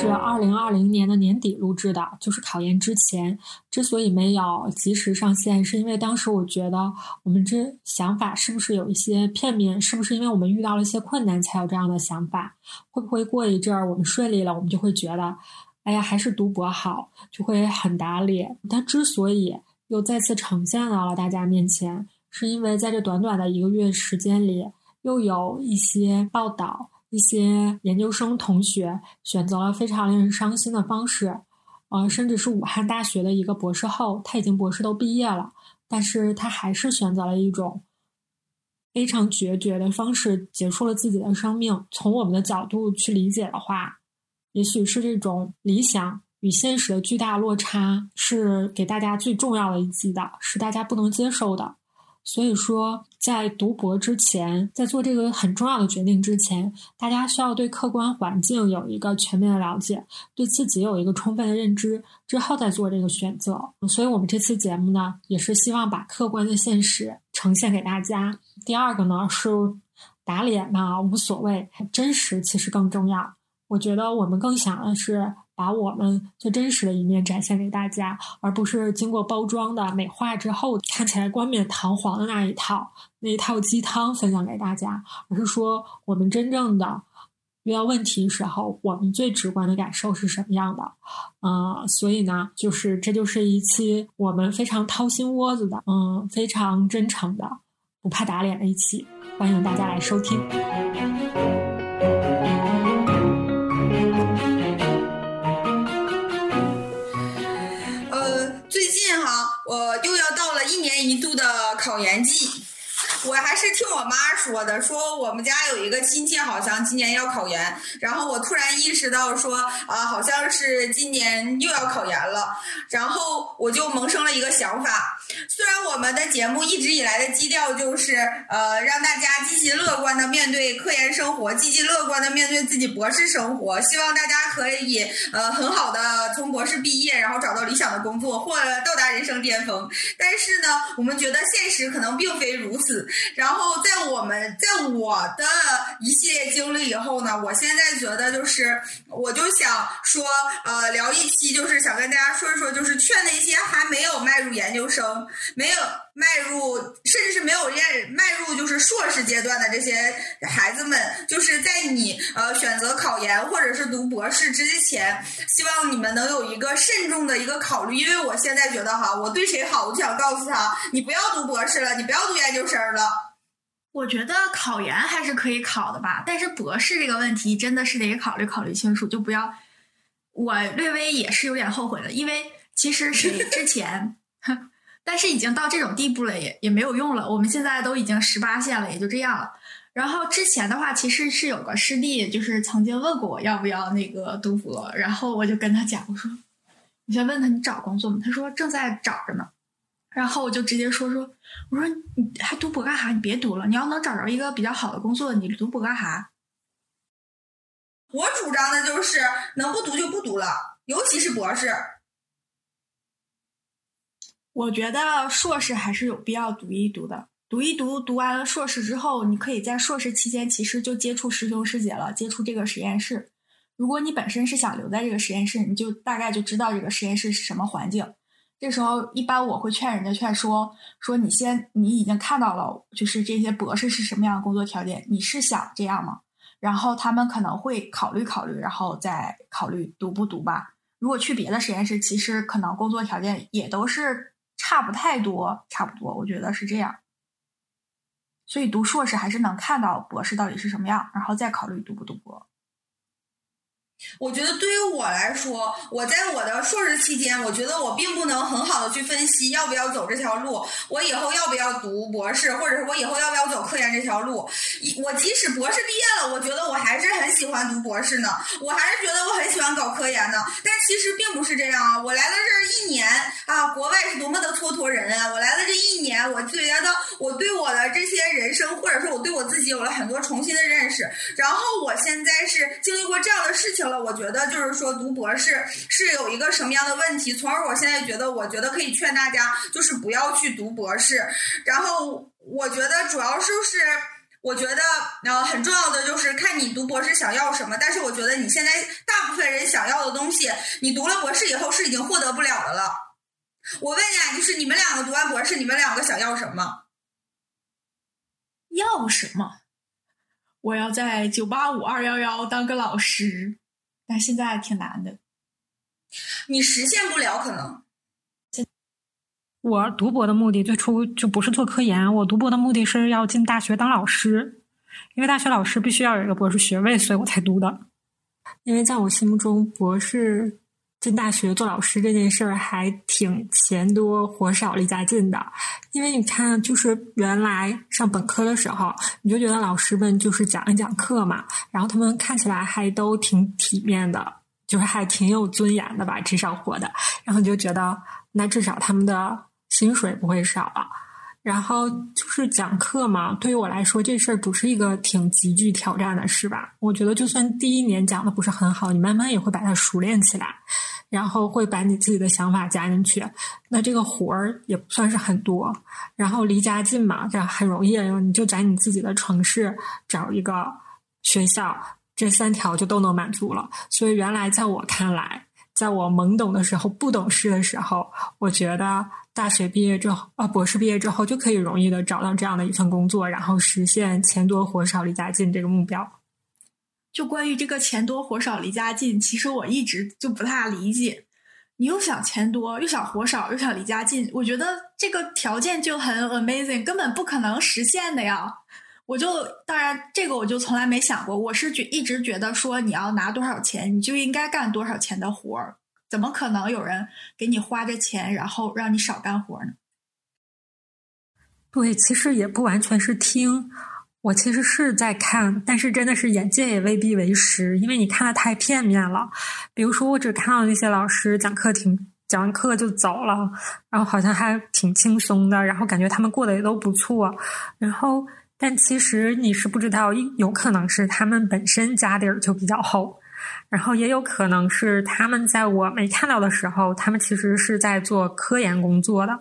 是二零二零年的年底录制的，就是考研之前。之所以没有及时上线，是因为当时我觉得我们这想法是不是有一些片面？是不是因为我们遇到了一些困难才有这样的想法？会不会过一阵儿我们顺利了，我们就会觉得？哎呀，还是读博好，就会很打脸。它之所以又再次呈现到了大家面前，是因为在这短短的一个月时间里，又有一些报道，一些研究生同学选择了非常令人伤心的方式，呃，甚至是武汉大学的一个博士后，他已经博士都毕业了，但是他还是选择了一种非常决绝的方式，结束了自己的生命。从我们的角度去理解的话。也许是这种理想与现实的巨大落差，是给大家最重要的一击的，是大家不能接受的。所以说，在读博之前，在做这个很重要的决定之前，大家需要对客观环境有一个全面的了解，对自己有一个充分的认知，之后再做这个选择。所以我们这期节目呢，也是希望把客观的现实呈现给大家。第二个呢，是打脸呢无所谓，真实其实更重要。我觉得我们更想的是把我们最真实的一面展现给大家，而不是经过包装的美化之后看起来冠冕堂皇的那一套那一套鸡汤分享给大家，而是说我们真正的遇到问题时候，我们最直观的感受是什么样的？嗯，所以呢，就是这就是一期我们非常掏心窝子的，嗯，非常真诚的，不怕打脸的一期，欢迎大家来收听。一年度的考研季。我还是听我妈说的，说我们家有一个亲戚好像今年要考研，然后我突然意识到说啊，好像是今年又要考研了，然后我就萌生了一个想法。虽然我们的节目一直以来的基调就是呃让大家积极乐观的面对科研生活，积极乐观的面对自己博士生活，希望大家可以呃很好的从博士毕业，然后找到理想的工作或到达人生巅峰。但是呢，我们觉得现实可能并非如此。然后在我们在我的一系列经历以后呢，我现在觉得就是，我就想说，呃，聊一期就是想跟大家说一说，就是劝那些还没有迈入研究生、没有迈入，甚至是没有迈迈入就是硕士阶段的这些孩子们，就是在你呃选择考研或者是读博士之前，希望你们能有一个慎重的一个考虑，因为我现在觉得哈，我对谁好，我就想告诉他，你不要读博士了，你不要读研究生了。我觉得考研还是可以考的吧，但是博士这个问题真的是得考虑考虑清楚，就不要。我略微也是有点后悔的，因为其实是 之前，但是已经到这种地步了，也也没有用了。我们现在都已经十八线了，也就这样了。然后之前的话，其实是有个师弟，就是曾经问过我要不要那个读博，然后我就跟他讲，我说，我先问他你找工作吗？他说正在找着呢。然后我就直接说说，我说你还读博干啥？你别读了，你要能找着一个比较好的工作，你读博干啥？我主张的就是能不读就不读了，尤其是博士。我觉得硕士还是有必要读一读的，读一读，读完了硕士之后，你可以在硕士期间其实就接触师兄师姐了，接触这个实验室。如果你本身是想留在这个实验室，你就大概就知道这个实验室是什么环境。这时候，一般我会劝人家劝说说：“你先，你已经看到了，就是这些博士是什么样的工作条件，你是想这样吗？”然后他们可能会考虑考虑，然后再考虑读不读吧。如果去别的实验室，其实可能工作条件也都是差不太多，差不多，我觉得是这样。所以读硕士还是能看到博士到底是什么样，然后再考虑读不读博。我觉得对于我来说，我在我的硕士期间，我觉得我并不能很好的去分析要不要走这条路，我以后要不要读博士，或者是我以后要不要走科研这条路。我即使博士毕业了，我觉得我还是很喜欢读博士呢，我还是觉得我很喜欢搞科研呢。但其实并不是这样啊！我来了这一年啊，国外是多么的蹉跎人啊！我来了这一年，我觉得我对我的这些人生，或者说我对我自己有了很多重新的认识。然后我现在是经历过这样的事情。我觉得就是说读博士是有一个什么样的问题，从而我现在觉得，我觉得可以劝大家就是不要去读博士。然后我觉得主要就是，我觉得呃很重要的就是看你读博士想要什么。但是我觉得你现在大部分人想要的东西，你读了博士以后是已经获得不了的了。我问你，就是你们两个读完博士，你们两个想要什么？要什么？我要在九八五二幺幺当个老师。但现在挺难的，你实现不了可能。我读博的目的最初就不是做科研，我读博的目的是要进大学当老师，因为大学老师必须要有一个博士学位，所以我才读的。因为在我心目中，博士。进大学做老师这件事儿还挺钱多活少离家近的，因为你看，就是原来上本科的时候，你就觉得老师们就是讲一讲课嘛，然后他们看起来还都挺体面的，就是还挺有尊严的吧，至少活的，然后你就觉得那至少他们的薪水不会少了。然后就是讲课嘛，对于我来说，这事儿不是一个挺极具挑战的事吧？我觉得就算第一年讲的不是很好，你慢慢也会把它熟练起来，然后会把你自己的想法加进去。那这个活儿也不算是很多，然后离家近嘛，这很容易，你就在你自己的城市找一个学校，这三条就都能满足了。所以原来在我看来。在我懵懂的时候、不懂事的时候，我觉得大学毕业之后，啊，博士毕业之后就可以容易的找到这样的一份工作，然后实现钱多活少离家近这个目标。就关于这个钱多活少离家近，其实我一直就不大理解。你又想钱多，又想活少，又想离家近，我觉得这个条件就很 amazing，根本不可能实现的呀。我就当然这个我就从来没想过，我是觉一直觉得说你要拿多少钱，你就应该干多少钱的活儿，怎么可能有人给你花着钱，然后让你少干活呢？对，其实也不完全是听，我其实是在看，但是真的是眼见也未必为实，因为你看的太片面了。比如说，我只看到那些老师讲课挺讲完课就走了，然后好像还挺轻松的，然后感觉他们过得也都不错，然后。但其实你是不知道，有可能是他们本身家底儿就比较厚，然后也有可能是他们在我没看到的时候，他们其实是在做科研工作的。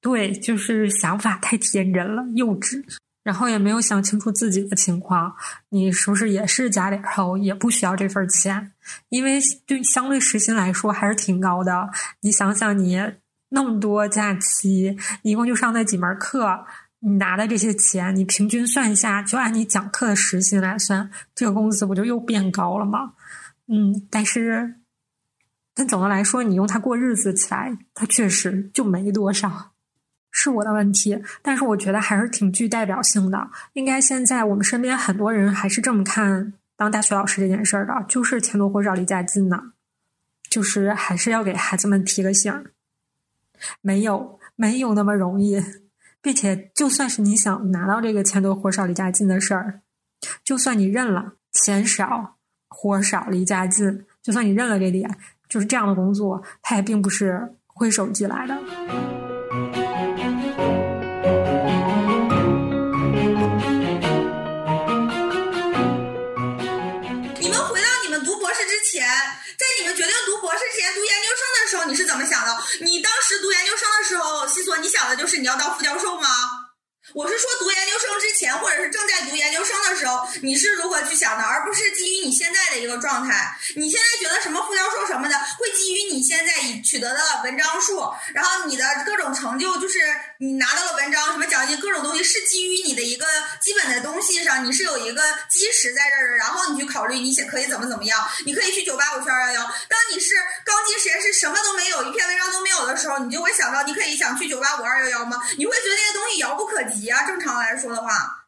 对，就是想法太天真了，幼稚，然后也没有想清楚自己的情况。你是不是也是家底厚，也不需要这份钱？因为对相对时薪来说还是挺高的。你想想，你那么多假期，一共就上那几门课。你拿的这些钱，你平均算一下，就按你讲课的时薪来算，这个工资不就又变高了吗？嗯，但是，但总的来说，你用它过日子起来，它确实就没多少，是我的问题。但是我觉得还是挺具代表性的，应该现在我们身边很多人还是这么看当大学老师这件事儿的，就是钱多活少离家近呢，就是还是要给孩子们提个醒，没有没有那么容易。并且，就算是你想拿到这个钱多活少离家近的事儿，就算你认了钱少活少离家近，就算你认了这点，就是这样的工作，它也并不是挥手即来的。时候，你是怎么想的？你当时读研究生的时候，西索，你想的就是你要当副教授吗？我是说，读研究生之前，或者是正在读研究生的时候，你是如何去想的，而不是基于你现在的一个状态。你现在觉得什么副教授什么的，会基于你现在已取得的文章数，然后你的各种成就，就是你拿到了文章、什么奖金、各种东西，是基于你的一个基本的东西上，你是有一个基石在这儿的，然后你去考虑你想可以怎么怎么样。你可以去九八五去二幺幺。当你是刚进实验室，什么都没有，一片候，你就会想到你可以想去九八五二幺幺吗？你会觉得那些东西遥不可及。啊，正常来说的话，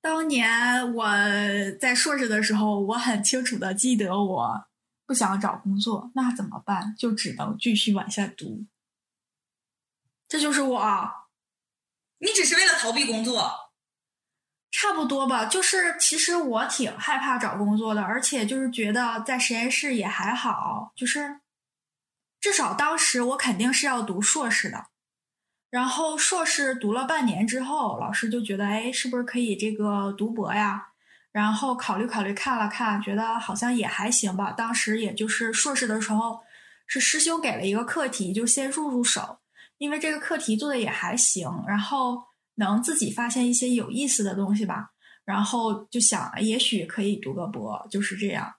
当年我在硕士的时候，我很清楚的记得我不想找工作，那怎么办？就只能继续往下读。这就是我，你只是为了逃避工作，差不多吧。就是其实我挺害怕找工作的，而且就是觉得在实验室也还好，就是至少当时我肯定是要读硕士的。然后硕士读了半年之后，老师就觉得，哎，是不是可以这个读博呀？然后考虑考虑，看了看，觉得好像也还行吧。当时也就是硕士的时候，是师兄给了一个课题，就先入入手，因为这个课题做的也还行，然后能自己发现一些有意思的东西吧。然后就想，也许可以读个博，就是这样。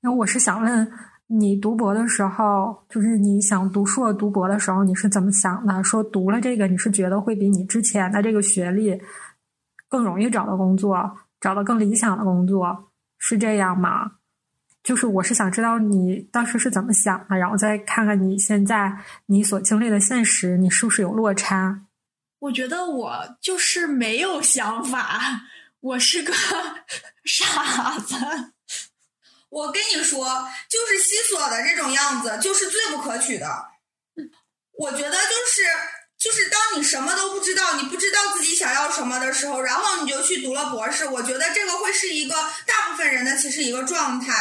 那我是想问。你读博的时候，就是你想读硕读博的时候，你是怎么想的？说读了这个，你是觉得会比你之前的这个学历更容易找到工作，找到更理想的工作，是这样吗？就是我是想知道你当时是怎么想的，然后再看看你现在你所经历的现实，你是不是有落差？我觉得我就是没有想法，我是个 傻子。我跟你说，就是西索的这种样子，就是最不可取的。我觉得就是就是，当你什么都不知道，你不知道自己想要什么的时候，然后你就去读了博士。我觉得这个会是一个大部分人的其实一个状态。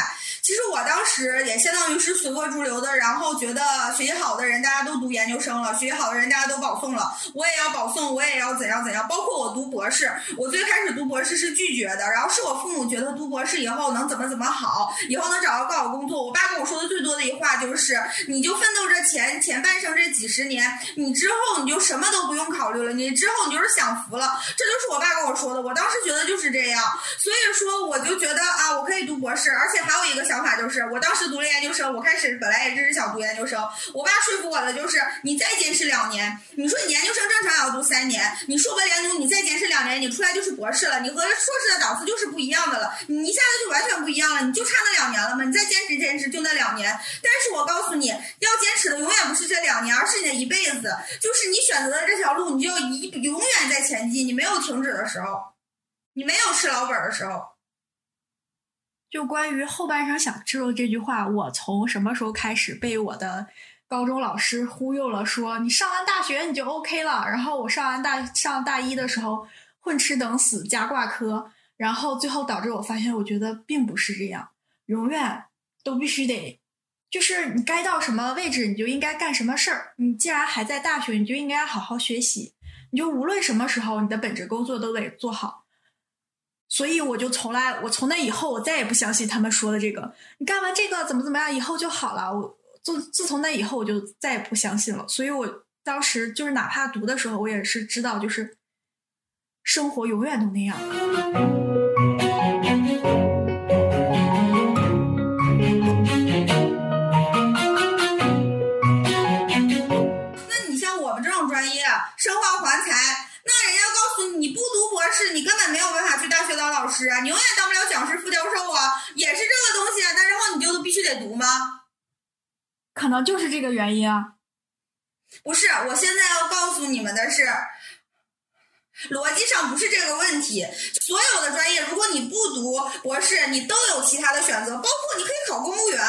其实我当时也相当于是随波逐流的，然后觉得学习好的人大家都读研究生了，学习好的人大家都保送了，我也要保送，我也要怎样怎样。包括我读博士，我最开始读博士是拒绝的，然后是我父母觉得读博士以后能怎么怎么好，以后能找到更好工作。我爸跟我说的最多的一话就是，你就奋斗这前前半生这几十年，你之后你就什么都不用考虑了，你之后你就是享福了。这就是我爸跟我说的，我当时觉得就是这样，所以说我就觉得啊，我可以读博士，而且还有一个想。想法就是，我当时读了研究生，我开始本来也只是想读研究生。我爸说服我的就是，你再坚持两年。你说你研究生正常也要读三年，你硕博连读，你再坚持两年，你出来就是博士了。你和硕士的档次就是不一样的了，你一下子就完全不一样了。你就差那两年了吗？你再坚持坚持就那两年。但是我告诉你要坚持的永远不是这两年，而是你的一辈子。就是你选择的这条路，你就一永远在前进，你没有停止的时候，你没有吃老本的时候。就关于后半生想吃肉这句话，我从什么时候开始被我的高中老师忽悠了？说你上完大学你就 OK 了。然后我上完大上大一的时候混吃等死加挂科，然后最后导致我发现，我觉得并不是这样，永远都必须得，就是你该到什么位置你就应该干什么事儿。你既然还在大学，你就应该好好学习。你就无论什么时候，你的本职工作都得做好。所以我就从来，我从那以后，我再也不相信他们说的这个。你干完这个怎么怎么样，以后就好了。我自自从那以后，我就再也不相信了。所以我当时就是哪怕读的时候，我也是知道，就是生活永远都那样。不读博士，你根本没有办法去大学当老师啊！你永远当不了讲师、副教授啊，也是这个东西啊。但然后你就必须得读吗？可能就是这个原因啊。不是，我现在要告诉你们的是，逻辑上不是这个问题。所有的专业，如果你不读博士，你都有其他的选择，包括你可以考公务员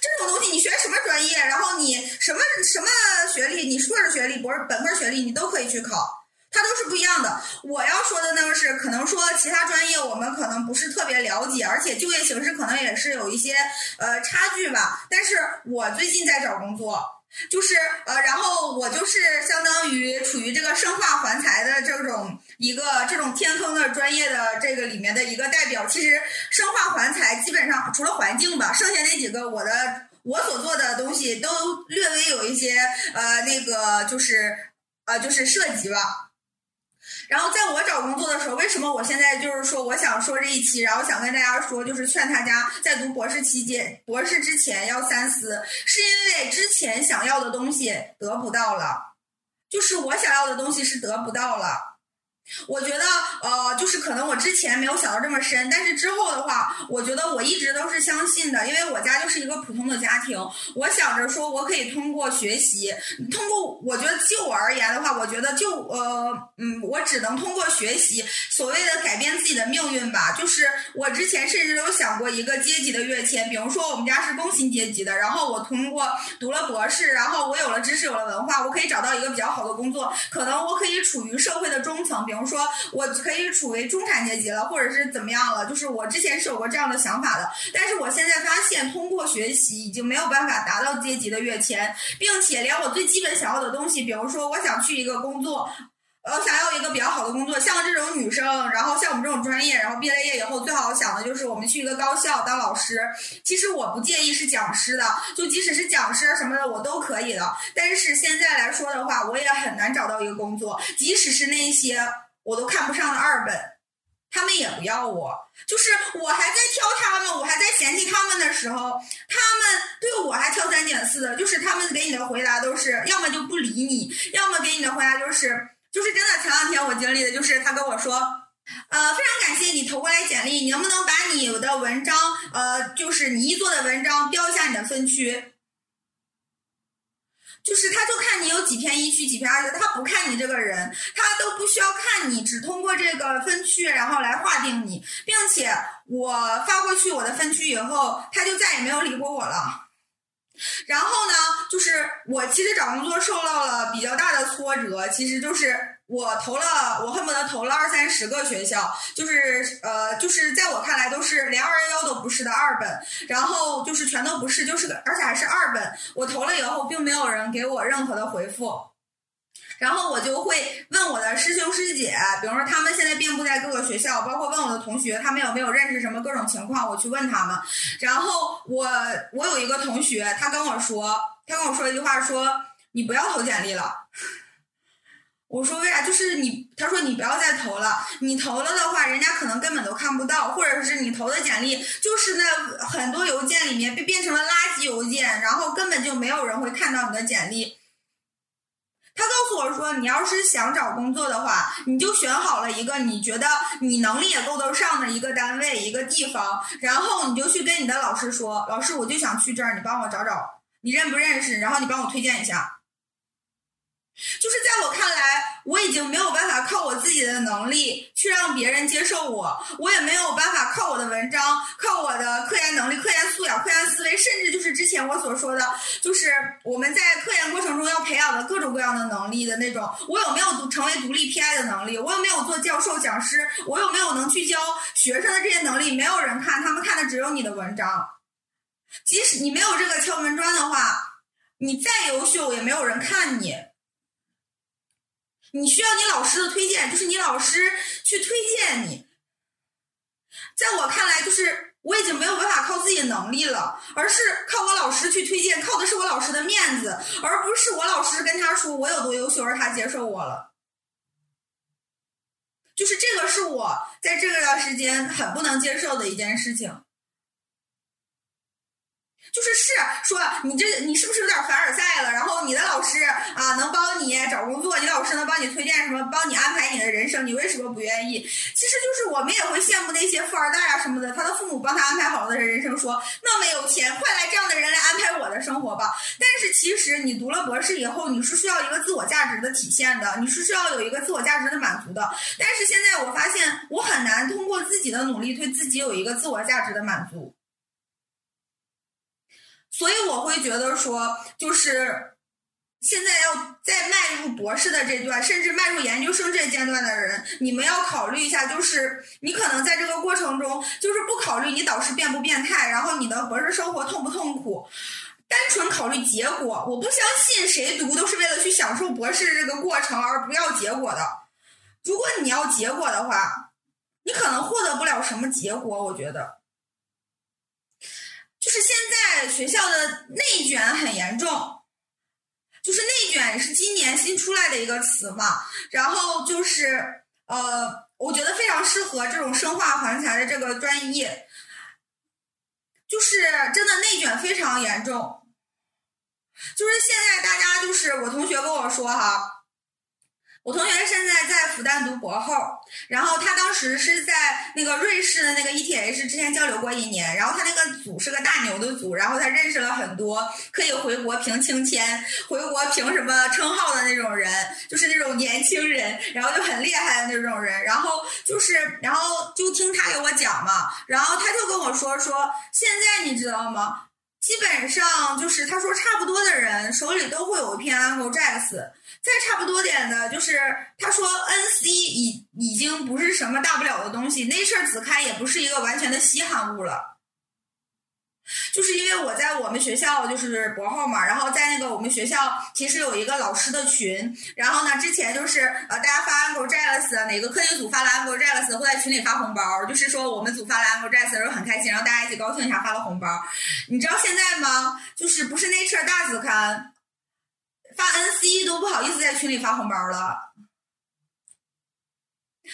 这种东西。你学什么专业，然后你什么什么学历，你硕士学历、博士本科学历，你都可以去考。它都是不一样的。我要说的那个是，可能说其他专业我们可能不是特别了解，而且就业形势可能也是有一些呃差距吧。但是我最近在找工作，就是呃，然后我就是相当于处于这个生化环材的这种一个这种天坑的专业的这个里面的一个代表。其实生化环材基本上除了环境吧，剩下那几个我的我所做的东西都略微有一些呃那个就是呃就是涉及吧。然后在我找工作的时候，为什么我现在就是说我想说这一期，然后想跟大家说，就是劝大家在读博士期间、博士之前要三思，是因为之前想要的东西得不到了，就是我想要的东西是得不到了。我觉得，呃，就是可能我之前没有想到这么深，但是之后的话，我觉得我一直都是相信的，因为我家就是一个普通的家庭。我想着说，我可以通过学习，通过我觉得就我而言的话，我觉得就呃，嗯，我只能通过学习，所谓的改变自己的命运吧。就是我之前甚至有想过一个阶级的跃迁，比如说我们家是工薪阶级的，然后我通过读了博士，然后我有了知识，有了文化，我可以找到一个比较好的工作，可能我可以处于社会的中层，比比如说，我可以处为中产阶级了，或者是怎么样了？就是我之前是有过这样的想法的，但是我现在发现，通过学习已经没有办法达到阶级的跃迁，并且连我最基本想要的东西，比如说我想去一个工作，呃，想要一个比较好的工作，像这种女生，然后像我们这种专业，然后毕了业以后，最好想的就是我们去一个高校当老师。其实我不介意是讲师的，就即使是讲师什么的，我都可以的。但是现在来说的话，我也很难找到一个工作，即使是那些。我都看不上的二本，他们也不要我。就是我还在挑他们，我还在嫌弃他们的时候，他们对我还挑三拣四的。就是他们给你的回答都是，要么就不理你，要么给你的回答就是，就是真的。前两天我经历的就是他跟我说，呃，非常感谢你投过来简历，你能不能把你的文章，呃，就是你一做的文章标一下你的分区。就是他，就看你有几篇一区，几篇二区，他不看你这个人，他都不需要看你，只通过这个分区，然后来划定你，并且我发过去我的分区以后，他就再也没有理过我了。然后呢，就是我其实找工作受到了比较大的挫折，其实就是。我投了，我恨不得投了二三十个学校，就是呃，就是在我看来都是连二幺幺都不是的二本，然后就是全都不是，就是个而且还是二本。我投了以后，并没有人给我任何的回复，然后我就会问我的师兄师姐，比如说他们现在遍布在各个学校，包括问我的同学，他们有没有认识什么各种情况，我去问他们。然后我我有一个同学，他跟我说，他跟我说一句话，说你不要投简历了。我说为啥？就是你，他说你不要再投了。你投了的话，人家可能根本都看不到，或者是你投的简历就是那很多邮件里面被变成了垃圾邮件，然后根本就没有人会看到你的简历。他告诉我说，你要是想找工作的话，你就选好了一个你觉得你能力也够得上的一个单位、一个地方，然后你就去跟你的老师说，老师，我就想去这儿，你帮我找找，你认不认识？然后你帮我推荐一下。就是在我看来，我已经没有办法靠我自己的能力去让别人接受我，我也没有办法靠我的文章、靠我的科研能力、科研素养、科研思维，甚至就是之前我所说的，就是我们在科研过程中要培养的各种各样的能力的那种。我有没有独成为独立 PI 的能力？我有没有做教授、讲师？我有没有能去教学生的这些能力？没有人看，他们看的只有你的文章。即使你没有这个敲门砖的话，你再优秀也没有人看你。你需要你老师的推荐，就是你老师去推荐你。在我看来，就是我已经没有办法靠自己的能力了，而是靠我老师去推荐，靠的是我老师的面子，而不是我老师跟他说我有多优秀，而他接受我了。就是这个是我在这段时间很不能接受的一件事情。就是是说你这你是不是有点凡尔赛了？然后你的老师啊能帮你找工作，你老师能帮你推荐什么，帮你安排你的人生，你为什么不愿意？其实就是我们也会羡慕那些富二代啊什么的，他的父母帮他安排好的人生，说那么有钱，快来这样的人来安排我的生活吧。但是其实你读了博士以后，你是需要一个自我价值的体现的，你是需要有一个自我价值的满足的。但是现在我发现，我很难通过自己的努力对自己有一个自我价值的满足。所以我会觉得说，就是现在要在迈入博士的这段，甚至迈入研究生这阶段的人，你们要考虑一下，就是你可能在这个过程中，就是不考虑你导师变不变态，然后你的博士生活痛不痛苦，单纯考虑结果。我不相信谁读都是为了去享受博士这个过程而不要结果的。如果你要结果的话，你可能获得不了什么结果，我觉得。就是现在学校的内卷很严重，就是内卷是今年新出来的一个词嘛，然后就是呃，我觉得非常适合这种生化环材的这个专业，就是真的内卷非常严重，就是现在大家就是我同学跟我说哈。我同学现在在复旦读博后，然后他当时是在那个瑞士的那个 ETH 之前交流过一年，然后他那个组是个大牛的组，然后他认识了很多可以回国凭清签、回国凭什么称号的那种人，就是那种年轻人，然后就很厉害的那种人，然后就是，然后就听他给我讲嘛，然后他就跟我说说，现在你知道吗？基本上就是他说差不多的人手里都会有一篇 Angle Jacks，再差不多点的，就是他说 NC 已已经不是什么大不了的东西，Nature 子刊也不是一个完全的稀罕物了。就是因为我在我们学校就是博后嘛，然后在那个我们学校其实有一个老师的群，然后呢之前就是呃大家发 Angle Jealous 哪个科技组发了 Angle Jealous 会在群里发红包，就是说我们组发了 Angle Jealous 的时候很开心，然后大家一起高兴一下发了红包。你知道现在吗？就是不是 Nature 大子刊发 NC 都不好意思在群里发红包了。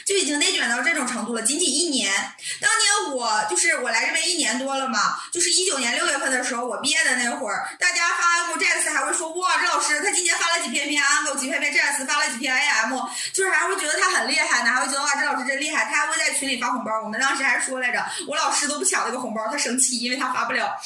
就已经内卷到这种程度了，仅仅一年。当年我就是我来这边一年多了嘛，就是一九年六月份的时候，我毕业的那会儿，大家发 Angle Jazz 还会说哇，这老师他今年发了几篇篇 Angle，几篇篇 Jazz，发了几篇 AM，就是还会觉得他很厉害呢，还会觉得哇，这老师真厉害，他还会在群里发红包。我们当时还说来着，我老师都不抢那个红包，他生气，因为他发不了。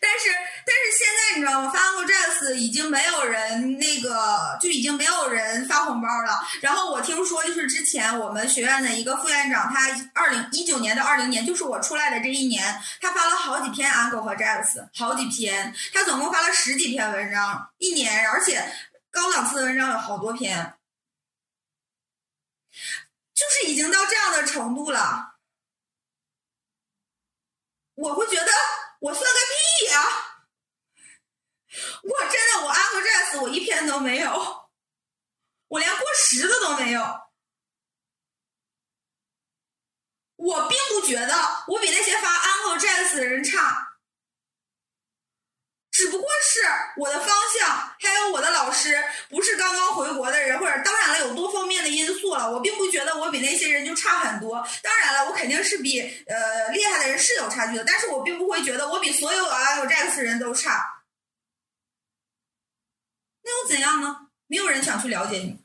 但是，但是现在你知道吗？发 Angle Jazz 已经没有人那个，就已经没有人发红包了。然后我听说，就是之前我们学院的一个副院长，他二零一九年到二零年，就是我出来的这一年，他发了好几篇 Angle 和 Jazz，好几篇，他总共发了十几篇文章，一年，而且高档次的文章有好多篇，就是已经到这样的程度了。我会觉得。我算个屁呀！我真的，我 Angle Jazz 我一篇都没有，我连过十的都没有。我并不觉得我比那些发 Angle Jazz 的人差，只不过是我的方向还有我的老师不是刚刚回国的人，或者当然了有多方面的因素了。我并不觉得我比那些人就差很多。当然了，我肯定是比呃厉害的人是有差距的，但是我并不会觉得我比所有 Angle Jazz 人都差。那又怎样呢？没有人想去了解你。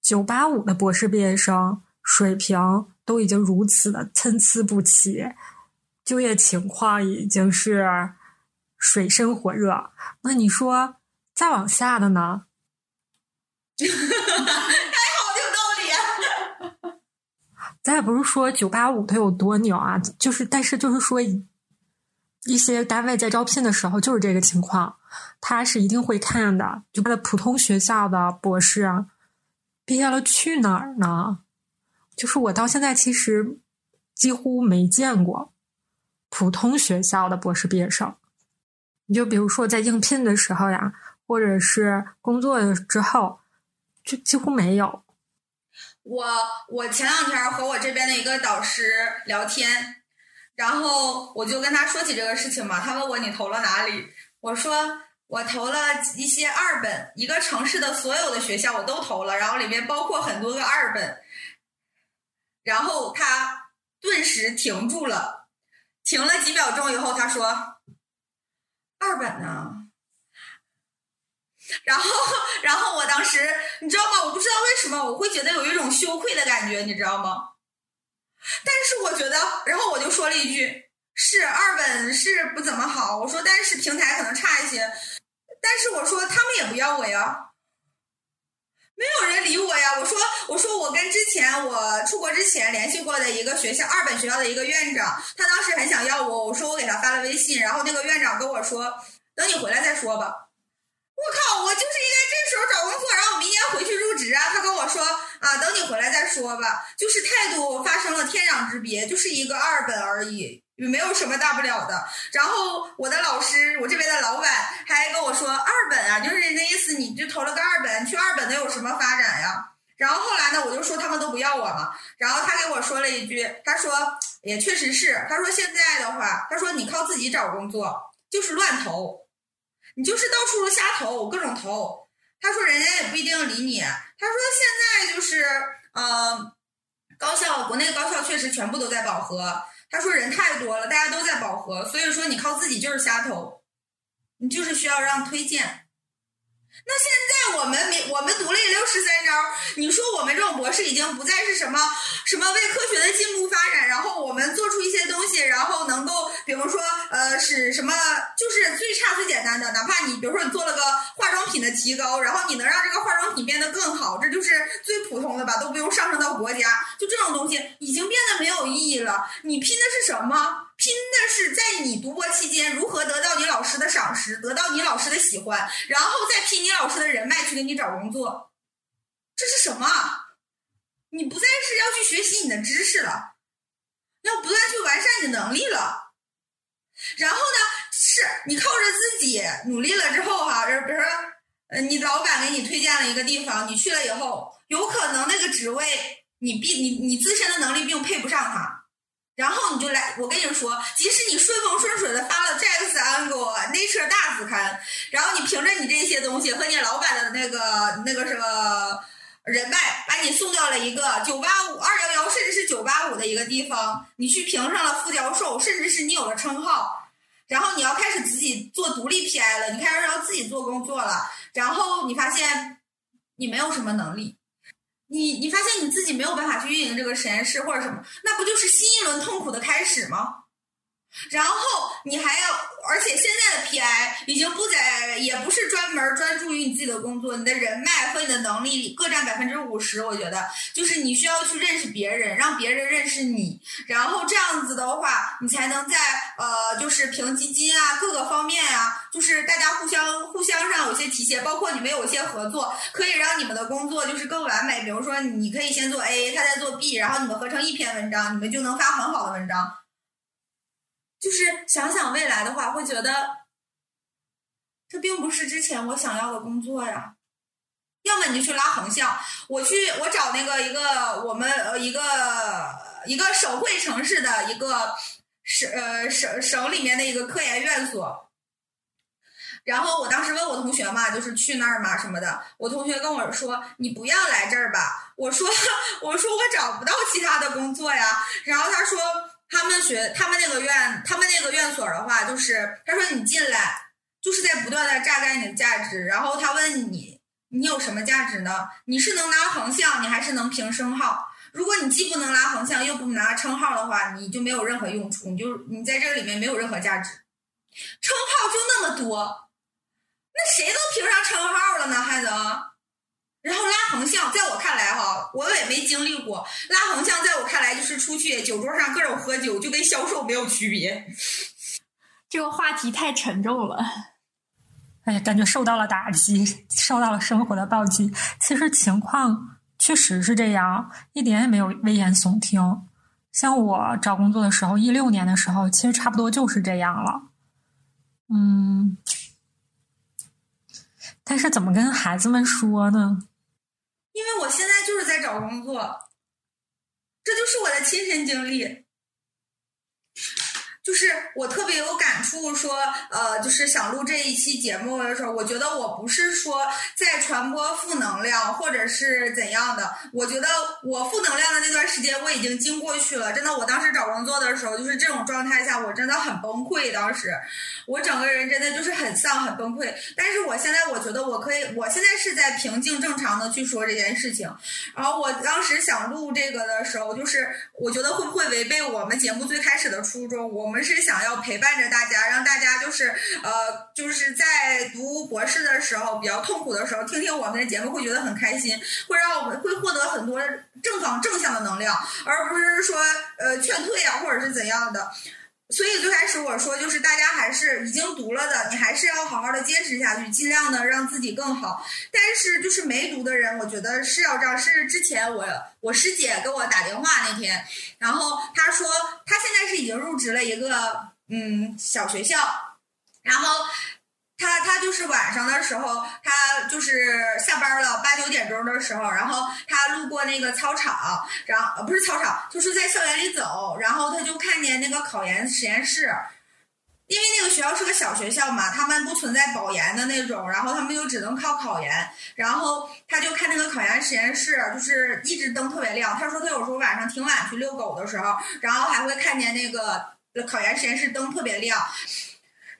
九八五的博士毕业生水平都已经如此的参差不齐，就业情况已经是水深火热。那你说再往下的呢？还好有道理。咱也不是说九八五它有多牛啊，就是但是就是说一些单位在招聘的时候就是这个情况，他是一定会看的。就他的普通学校的博士毕业了去哪儿呢？就是我到现在其实几乎没见过普通学校的博士毕业生。你就比如说在应聘的时候呀，或者是工作之后，就几乎没有。我我前两天和我这边的一个导师聊天。然后我就跟他说起这个事情嘛，他问我你投了哪里？我说我投了一些二本，一个城市的所有的学校我都投了，然后里面包括很多个二本。然后他顿时停住了，停了几秒钟以后，他说：“二本呢？”然后，然后我当时你知道吗？我不知道为什么我会觉得有一种羞愧的感觉，你知道吗？但是我觉得，然后我就说了一句：“是二本是不怎么好。”我说：“但是平台可能差一些。”但是我说他们也不要我呀，没有人理我呀。我说：“我说我跟之前我出国之前联系过的一个学校二本学校的一个院长，他当时很想要我。我说我给他发了微信，然后那个院长跟我说：‘等你回来再说吧。’我靠，我就是应该这时候找工作，然后我明年回去入职啊。他跟我说。啊，等你回来再说吧。就是态度发生了天壤之别，就是一个二本而已，也没有什么大不了的。然后我的老师，我这边的老板还跟我说，二本啊，就是那意思，你就投了个二本，去二本能有什么发展呀？然后后来呢，我就说他们都不要我嘛。然后他给我说了一句，他说也确实是，他说现在的话，他说你靠自己找工作就是乱投，你就是到处瞎投，各种投。他说人家也不一定理你。他说现在就是，呃，高校国内高校确实全部都在饱和。他说人太多了，大家都在饱和，所以说你靠自己就是瞎投，你就是需要让推荐。那现在我们没我们读了一溜十三招，你说我们这种博士已经不再是什么什么为科学的进步发展，然后我们做出一些东西，然后能够比如说呃使什么就是最差最简单的，哪怕你比如说你做了个化妆品的提高，然后你能让这个化妆品变得更好，这就是最普通的吧，都不用上升到国家，就这种东西已经变得没有意义了。你拼的是什么？拼的是在你读博期间如何得到你老师的赏识，得到你老师的喜欢，然后再拼你老师的人脉去给你找工作。这是什么？你不再是要去学习你的知识了，要不断去完善你的能力了。然后呢，是你靠着自己努力了之后哈，比如说，呃，你老板给你推荐了一个地方，你去了以后，有可能那个职位你并你你自身的能力并配不上他。然后你就来，我跟你说，即使你顺风顺水的发了《Jax Angle》《Nature》大子刊，然后你凭着你这些东西和你老板的那个那个什么人脉，把你送到了一个九八五、二幺幺，甚至是九八五的一个地方，你去评上了副教授，甚至是你有了称号，然后你要开始自己做独立 PI 了，你开始要自己做工作了，然后你发现你没有什么能力。你你发现你自己没有办法去运营这个实验室或者什么，那不就是新一轮痛苦的开始吗？然后你还要，而且现在的 PI 已经不在，也不是专门专注于你自己的工作，你的人脉和你的能力各占百分之五十。我觉得，就是你需要去认识别人，让别人认识你，然后这样子的话，你才能在呃，就是评基金啊，各个方面啊，就是大家互相互相上有些体现，包括你们有一些合作，可以让你们的工作就是更完美。比如说，你可以先做 A，他在做 B，然后你们合成一篇文章，你们就能发很好的文章。就是想想未来的话，会觉得这并不是之前我想要的工作呀。要么你就去拉横向，我去我找那个一个我们呃一个一个省会城市的一个省呃省省里面的一个科研院所。然后我当时问我同学嘛，就是去那儿嘛什么的。我同学跟我说：“你不要来这儿吧。”我说：“ 我说我找不到其他的工作呀。”然后他说。他们学他们那个院，他们那个院所的话，就是他说你进来就是在不断的榨干你的价值，然后他问你，你有什么价值呢？你是能拿横向，你还是能评升号？如果你既不能拉横向，又不拿称号的话，你就没有任何用处，你就你在这里面没有任何价值。称号就那么多，那谁都评上称号了呢，还能？然后拉横向，在我看来哈，我也没经历过。拉横向，在我看来就是出去酒桌上各种喝酒，就跟销售没有区别。这个话题太沉重了。哎呀，感觉受到了打击，受到了生活的暴击。其实情况确实是这样，一点也没有危言耸听。像我找工作的时候，一六年的时候，其实差不多就是这样了。嗯，但是怎么跟孩子们说呢？因为我现在就是在找工作，这就是我的亲身经历。就是我特别有感触，说呃，就是想录这一期节目的时候，我觉得我不是说在传播负能量，或者是怎样的。我觉得我负能量的那段时间我已经经过去了。真的，我当时找工作的时候，就是这种状态下，我真的很崩溃。当时我整个人真的就是很丧、很崩溃。但是我现在我觉得我可以，我现在是在平静、正常的去说这件事情。然后我当时想录这个的时候，就是我觉得会不会违背我们节目最开始的初衷？我。我们是想要陪伴着大家，让大家就是呃，就是在读博士的时候比较痛苦的时候，听听我们的节目会觉得很开心，会让我们会获得很多正方正向的能量，而不是说呃劝退啊或者是怎样的。所以最开始我说，就是大家还是已经读了的，你还是要好好的坚持下去，尽量的让自己更好。但是就是没读的人，我觉得是要这样。是之前我我师姐给我打电话那天，然后她说她现在是已经入职了一个嗯小学校，然后。他他就是晚上的时候，他就是下班了八九点钟的时候，然后他路过那个操场，然后不是操场，就是在校园里走，然后他就看见那个考研实验室，因为那个学校是个小学校嘛，他们不存在保研的那种，然后他们就只能靠考研，然后他就看那个考研实验室，就是一直灯特别亮。他说他有时候晚上挺晚去遛狗的时候，然后还会看见那个考研实验室灯特别亮。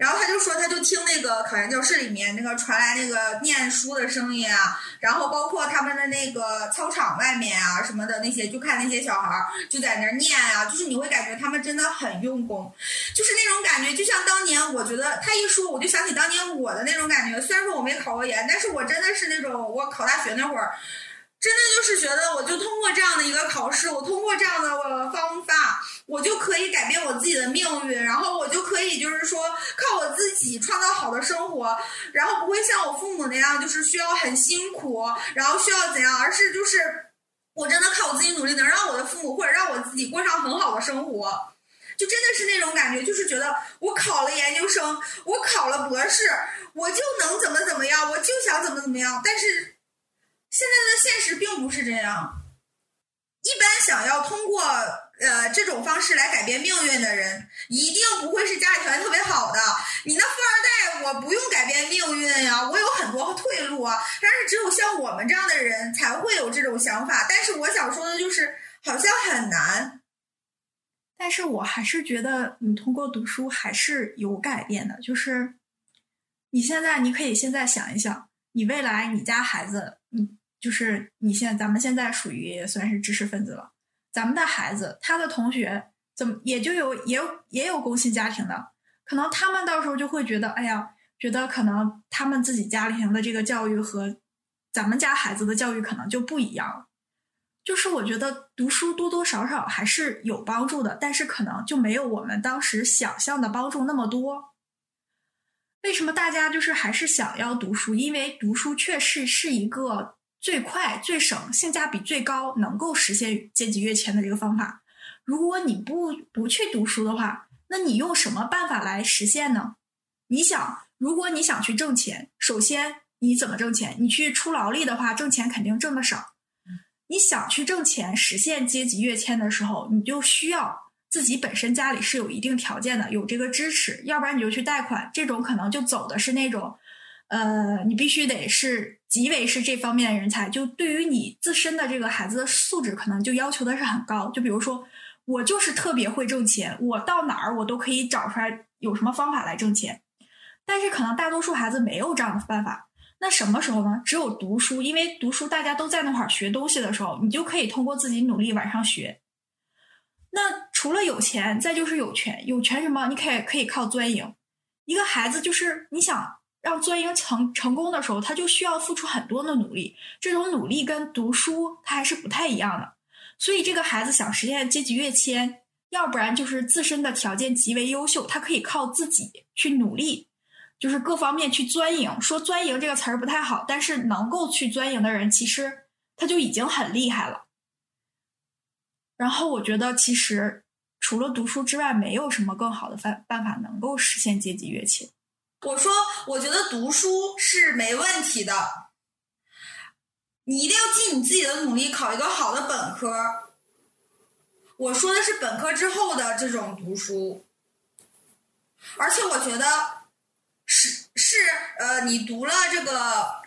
然后他就说，他就听那个考研教室里面那个传来那个念书的声音啊，然后包括他们的那个操场外面啊什么的那些，就看那些小孩儿就在那儿念啊，就是你会感觉他们真的很用功，就是那种感觉，就像当年我觉得他一说，我就想起当年我的那种感觉。虽然说我没考过研，但是我真的是那种我考大学那会儿。真的就是觉得，我就通过这样的一个考试，我通过这样的方法，我就可以改变我自己的命运，然后我就可以就是说靠我自己创造好的生活，然后不会像我父母那样，就是需要很辛苦，然后需要怎样，而是就是我真的靠我自己努力，能让我的父母或者让我自己过上很好的生活，就真的是那种感觉，就是觉得我考了研究生，我考了博士，我就能怎么怎么样，我就想怎么怎么样，但是。现在的现实并不是这样。一般想要通过呃这种方式来改变命运的人，一定不会是家里条件特别好的。你那富二代，我不用改变命运呀，我有很多退路啊。但是只有像我们这样的人才会有这种想法。但是我想说的就是，好像很难。但是我还是觉得，你通过读书还是有改变的。就是你现在，你可以现在想一想，你未来你家孩子，嗯。就是你现，咱们现在属于算是知识分子了。咱们的孩子，他的同学怎么也就有也有也有工薪家庭的，可能他们到时候就会觉得，哎呀，觉得可能他们自己家庭的这个教育和咱们家孩子的教育可能就不一样。就是我觉得读书多多少少还是有帮助的，但是可能就没有我们当时想象的帮助那么多。为什么大家就是还是想要读书？因为读书确实是一个。最快、最省、性价比最高，能够实现阶级跃迁的这个方法。如果你不不去读书的话，那你用什么办法来实现呢？你想，如果你想去挣钱，首先你怎么挣钱？你去出劳力的话，挣钱肯定挣得少。你想去挣钱，实现阶级跃迁的时候，你就需要自己本身家里是有一定条件的，有这个支持，要不然你就去贷款。这种可能就走的是那种。呃，你必须得是极为是这方面的人才，就对于你自身的这个孩子的素质，可能就要求的是很高。就比如说，我就是特别会挣钱，我到哪儿我都可以找出来有什么方法来挣钱。但是可能大多数孩子没有这样的办法。那什么时候呢？只有读书，因为读书大家都在那块儿学东西的时候，你就可以通过自己努力往上学。那除了有钱，再就是有权。有权什么？你可以可以靠钻营。一个孩子就是你想。让钻营成成功的时候，他就需要付出很多的努力。这种努力跟读书他还是不太一样的。所以，这个孩子想实现阶级跃迁，要不然就是自身的条件极为优秀，他可以靠自己去努力，就是各方面去钻营。说钻营这个词儿不太好，但是能够去钻营的人，其实他就已经很厉害了。然后，我觉得其实除了读书之外，没有什么更好的办办法能够实现阶级跃迁。我说，我觉得读书是没问题的，你一定要尽你自己的努力考一个好的本科。我说的是本科之后的这种读书，而且我觉得是是呃，你读了这个，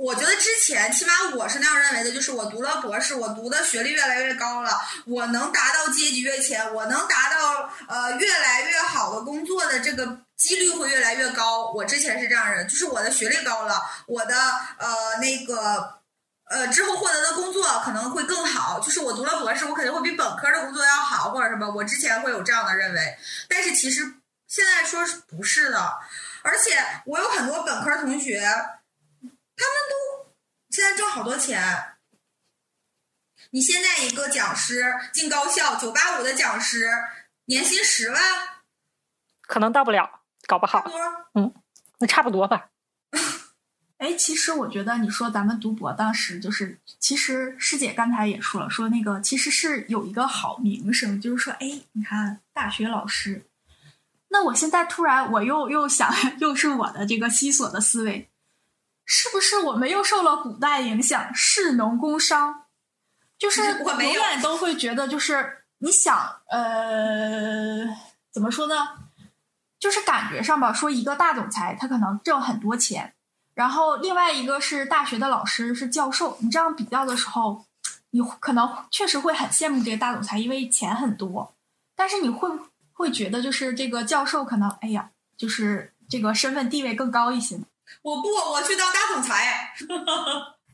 我觉得之前起码我是那样认为的，就是我读了博士，我读的学历越来越高了，我能达到阶级跃迁，我能达到呃越来越好的工作的这个。几率会越来越高。我之前是这样人，就是我的学历高了，我的呃那个呃之后获得的工作可能会更好。就是我读了博士，我肯定会比本科的工作要好，或者什么。我之前会有这样的认为，但是其实现在说是不是的。而且我有很多本科同学，他们都现在挣好多钱。你现在一个讲师进高校，九八五的讲师，年薪十万，可能到不了。搞不好，嗯，那差不多吧。哎，其实我觉得你说咱们读博当时就是，其实师姐刚才也说了，说那个其实是有一个好名声，就是说，哎，你看大学老师。那我现在突然我又又想，又是我的这个西索的思维，是不是我们又受了古代影响，士农工商？就是我永远都会觉得，就是你想，呃，怎么说呢？就是感觉上吧，说一个大总裁他可能挣很多钱，然后另外一个是大学的老师是教授，你这样比较的时候，你可能确实会很羡慕这个大总裁，因为钱很多。但是你会会觉得就是这个教授可能，哎呀，就是这个身份地位更高一些。我不，我去当大总裁。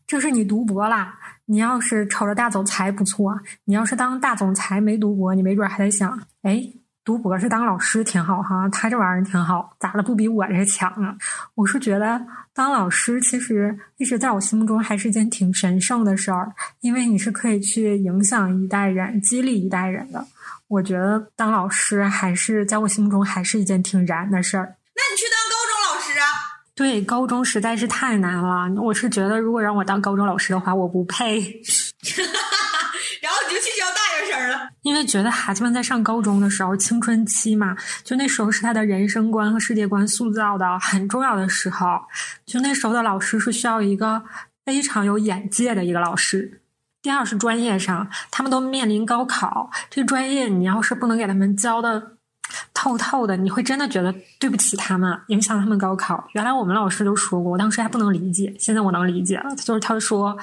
这是你读博啦，你要是瞅着大总裁不错，你要是当大总裁没读博，你没准还得想，哎，读博是当老师挺好哈，他这玩意儿挺好，咋了不比我这强啊？我是觉得当老师其实一直在我心目中还是一件挺神圣的事儿，因为你是可以去影响一代人、激励一代人的。我觉得当老师还是在我心目中还是一件挺燃的事儿。那你去当高中？对，高中实在是太难了。我是觉得，如果让我当高中老师的话，我不配。然后你就去教大学生了。因为觉得孩子们在上高中的时候，青春期嘛，就那时候是他的人生观和世界观塑造的很重要的时候。就那时候的老师是需要一个非常有眼界的一个老师。第二是专业上，他们都面临高考，这专业你要是不能给他们教的。透透的，你会真的觉得对不起他们，影响他们高考。原来我们老师都说过，我当时还不能理解，现在我能理解了。就是他说，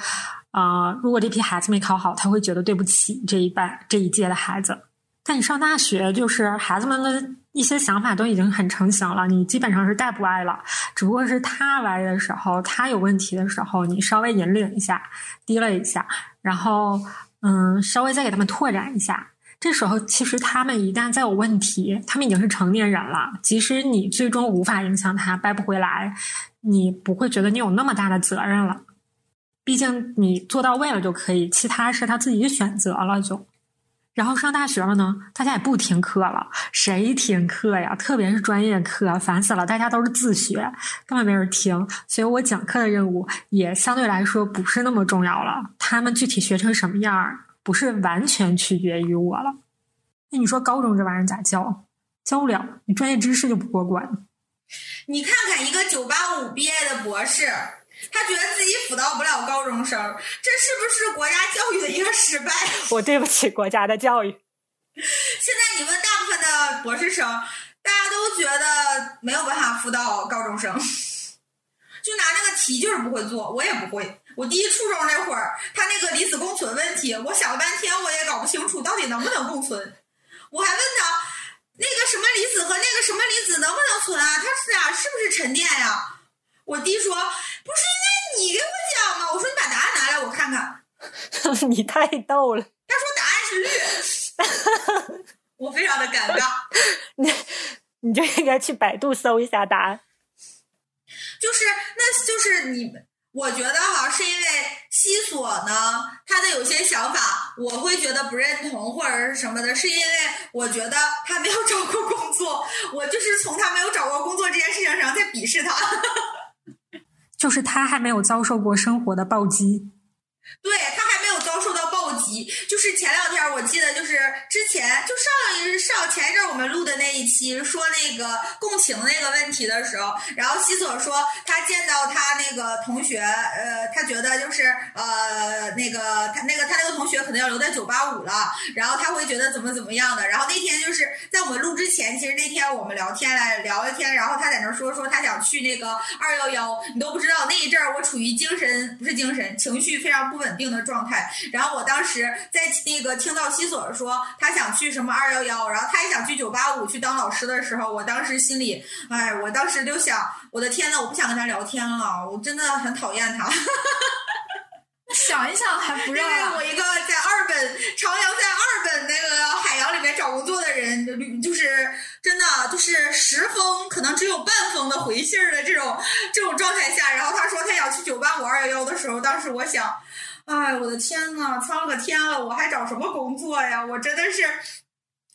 啊，如果这批孩子没考好，他会觉得对不起这一班这一届的孩子。但你上大学，就是孩子们的一些想法都已经很成型了，你基本上是带不歪了。只不过是他歪的时候，他有问题的时候，你稍微引领一下，低了一下，然后嗯，稍微再给他们拓展一下。这时候，其实他们一旦再有问题，他们已经是成年人了。即使你最终无法影响他，掰不回来，你不会觉得你有那么大的责任了。毕竟你做到位了就可以，其他是他自己选择了就。然后上大学了呢，大家也不听课了，谁听课呀？特别是专业课，烦死了！大家都是自学，根本没人听。所以我讲课的任务也相对来说不是那么重要了。他们具体学成什么样儿？不是完全取决于我了。那你说高中这玩意儿咋教？教不了，你专业知识就不过关。你看看一个九八五毕业的博士，他觉得自己辅导不了高中生，这是不是国家教育的一个失败？我对不起国家的教育。现在你问大部分的博士生，大家都觉得没有办法辅导高中生，就拿那个题就是不会做，我也不会。我第一初中那会儿，他那个离子共存问题，我想了半天，我也搞不清楚到底能不能共存。我还问他，那个什么离子和那个什么离子能不能存啊？他是俩是不是沉淀呀？我弟说，不是应该你给我讲吗？我说你把答案拿来我看看。你太逗了。他说答案是绿。我非常的尴尬。你你就应该去百度搜一下答案。就是，那就是你。我觉得哈，是因为西索呢，他的有些想法我会觉得不认同或者是什么的，是因为我觉得他没有找过工作，我就是从他没有找过工作这件事情上在鄙视他，就是他还没有遭受过生活的暴击，对他还没有遭受到就是前两天我记得就是之前就上一上前一阵我们录的那一期说那个共情那个问题的时候，然后西索说他见到他那个同学，呃，他觉得就是呃那个他那个他那个同学可能要留在九八五了，然后他会觉得怎么怎么样的。然后那天就是在我们录之前，其实那天我们聊天来聊了天，然后他在那说说他想去那个二幺幺，你都不知道那一阵儿我处于精神不是精神情绪非常不稳定的状态，然后我当时在那个听到西索说他想去什么二幺幺，然后他也想去九八五去当老师的时候，我当时心里，哎，我当时就想，我的天呐，我不想跟他聊天了，我真的很讨厌他。想一想还不让 我一个在二本朝阳在二本那个海洋里面找工作的人，就是真的就是十封可能只有半封的回信的这种这种状态下，然后他说他想去九八五二幺幺的时候，当时我想。哎，我的天呐，苍了个天了！我还找什么工作呀？我真的是，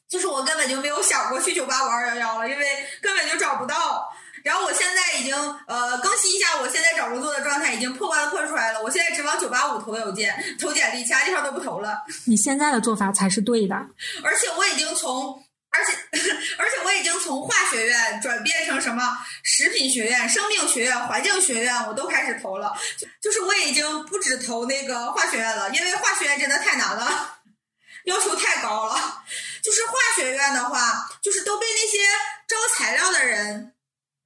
就是我根本就没有想过去九八五二幺幺了，因为根本就找不到。然后我现在已经呃更新一下，我现在找工作的状态已经破关破出来了。我现在只往九八五投邮件、投简历，其他地方都不投了。你现在的做法才是对的。而且我已经从。而且，而且我已经从化学院转变成什么食品学院、生命学院、环境学院，我都开始投了。就是我已经不止投那个化学院了，因为化学院真的太难了，要求太高了。就是化学院的话，就是都被那些招材料的人，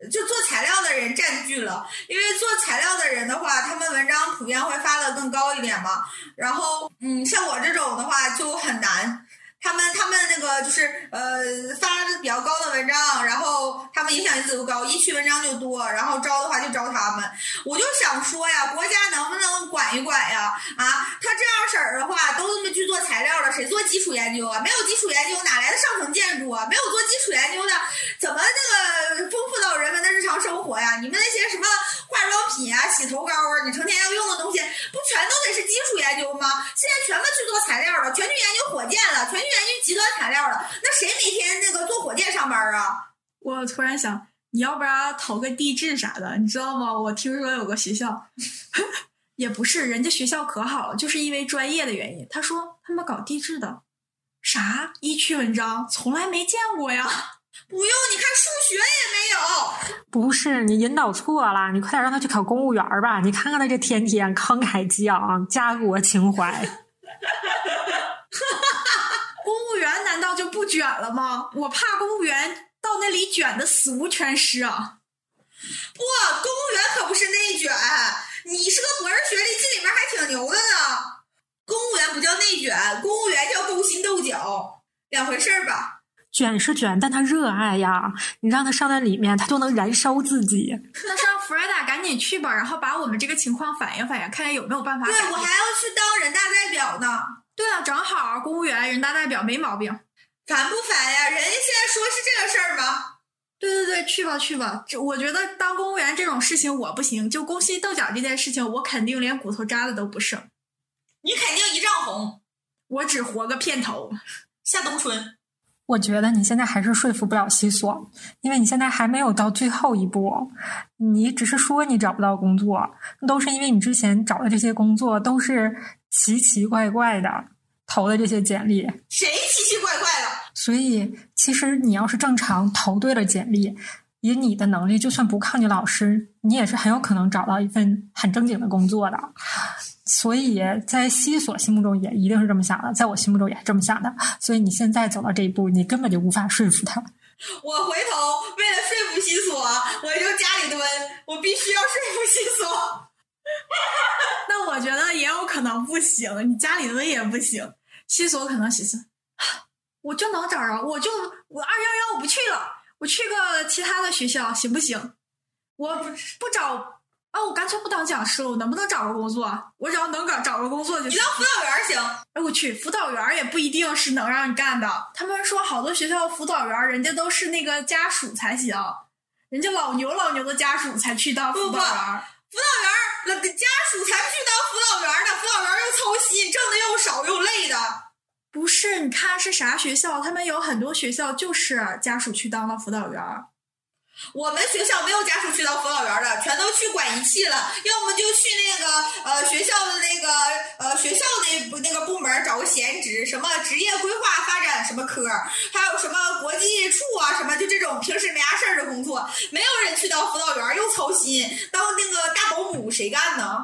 就做材料的人占据了。因为做材料的人的话，他们文章普遍会发的更高一点嘛。然后，嗯，像我这种的话就很难。他们他们个就是呃发的比较高的文章，然后他们影响因子就高，一区文章就多，然后招的话就招他们。我就想说呀，国家能不能管一管呀？啊，他这样式儿的话，都这么去做材料了，谁做基础研究啊？没有基础研究，哪来的上层建筑啊？没有做基础研究的，怎么那个丰富到人们的日常生活呀？你们那些什么化妆品啊、洗头膏啊，你成天要用的东西，全都得是基础研究吗？现在全部去做材料了，全去研究火箭了，全去。研究极端材料了，那谁每天那个坐火箭上班啊？我突然想，你要不然投个地质啥的，你知道吗？我听说有个学校，也不是人家学校可好了，就是因为专业的原因。他说他们搞地质的，啥一区文章从来没见过呀。不用，你看数学也没有。不是你引导错了，你快点让他去考公务员吧。你看看他这天天慷慨激昂，家国情怀。公务员难道就不卷了吗？我怕公务员到那里卷的死无全尸啊！不，公务员可不是内卷，你是个博士学历，这里面还挺牛的呢。公务员不叫内卷，公务员叫勾心斗角，两回事儿吧？卷是卷，但他热爱呀！你让他上在里面，他就能燃烧自己。那让弗瑞达赶紧去吧，然后把我们这个情况反映反映，看看有没有办法。对我还要去当人大代表呢。对啊，正好公务员、人大代表没毛病，烦不烦呀？人家现在说是这个事儿吗？对对对，去吧去吧。这我觉得当公务员这种事情我不行，就勾心斗角这件事情，我肯定连骨头渣子都不剩。你肯定一丈红，我只活个片头。夏冬春，我觉得你现在还是说服不了西索，因为你现在还没有到最后一步。你只是说你找不到工作，都是因为你之前找的这些工作都是。奇奇怪怪的投的这些简历，谁奇奇怪怪了？所以其实你要是正常投对了简历，以你的能力，就算不靠你老师，你也是很有可能找到一份很正经的工作的。所以在西索心目中也一定是这么想的，在我心目中也是这么想的。所以你现在走到这一步，你根本就无法说服他。我回头为了说服西索，我就家里蹲，我必须要说服西索。那我觉得也有可能不行，你家里蹲也不行。西索可能寻思，我就能找着，我就我二幺幺我不去了，我去个其他的学校行不行？我不不找啊，我干脆不当讲师了，我能不能找个工作？我只要能找找个工作就行。你当辅导员行？哎，我去，辅导员也不一定是能让你干的。他们说好多学校辅导员人家都是那个家属才行，人家老牛老牛的家属才去当辅导员。辅导员那家属才不去当辅导员呢，辅导员又操心，挣的又少又累的。不是，你看是啥学校？他们有很多学校就是家属去当了辅导员。我们学校没有家属去当辅导员的，全都去管仪器了，要么就去那个呃学校的那个呃学校那那个部门找个闲职，什么职业规划发展什么科，还有什么国际处啊什么，就这种平时没啥事儿的工作，没有人去当辅导员，又操心，当那个大保姆谁干呢？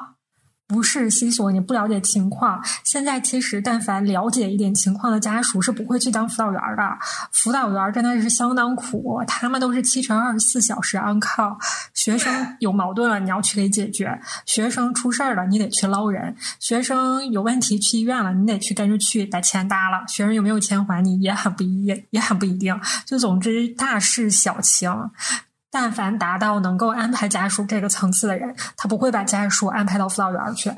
不是新索，你不了解情况。现在其实，但凡了解一点情况的家属是不会去当辅导员的。辅导员真的是相当苦，他们都是七乘二十四小时 on call。学生有矛盾了，你要去给解决；学生出事儿了，你得去捞人；学生有问题去医院了，你得去跟着去把钱搭了。学生有没有钱还你，也很不一，也很不一定。就总之，大事小情。但凡达到能够安排家属这个层次的人，他不会把家属安排到辅导员去。